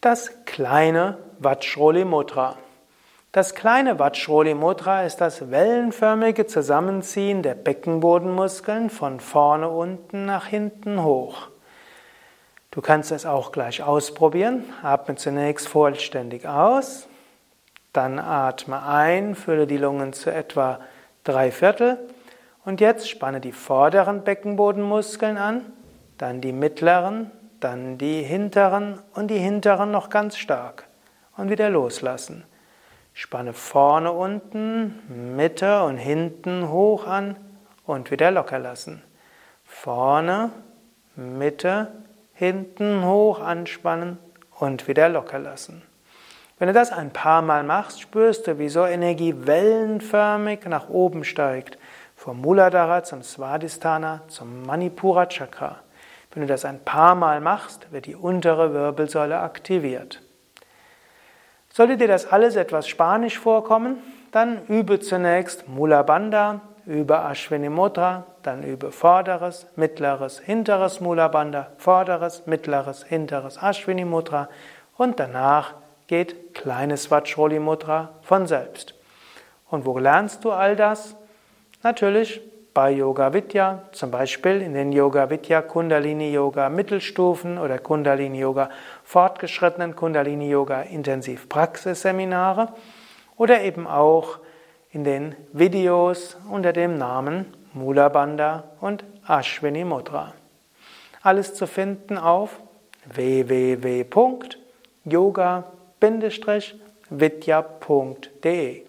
Das kleine Vajroli Mudra. Das kleine Vajroli Mudra ist das wellenförmige Zusammenziehen der Beckenbodenmuskeln von vorne unten nach hinten hoch. Du kannst es auch gleich ausprobieren. Atme zunächst vollständig aus, dann atme ein, fülle die Lungen zu etwa drei Viertel und jetzt spanne die vorderen Beckenbodenmuskeln an, dann die mittleren, dann die hinteren und die hinteren noch ganz stark. Und wieder loslassen. Spanne vorne unten, Mitte und hinten hoch an und wieder locker lassen. Vorne, Mitte, hinten hoch anspannen und wieder locker lassen. Wenn du das ein paar Mal machst, spürst du, wie so Energie wellenförmig nach oben steigt. Vom Muladhara zum Svadhisthana zum Manipura Chakra. Wenn du das ein paar Mal machst, wird die untere Wirbelsäule aktiviert. Sollte dir das alles etwas spanisch vorkommen, dann übe zunächst Mula Bandha, übe Ashwini Mudra, dann übe vorderes, mittleres, hinteres Mula Bandha, vorderes, mittleres, hinteres Ashwini Mudra und danach geht kleines Vajroli Mudra von selbst. Und wo lernst du all das? Natürlich bei Yoga Vidya, zum Beispiel in den Yoga Vidya Kundalini Yoga Mittelstufen oder Kundalini Yoga fortgeschrittenen Kundalini Yoga Intensiv Praxisseminare oder eben auch in den Videos unter dem Namen Mula Bandha und Ashwini Mudra. Alles zu finden auf www.yoga-vidya.de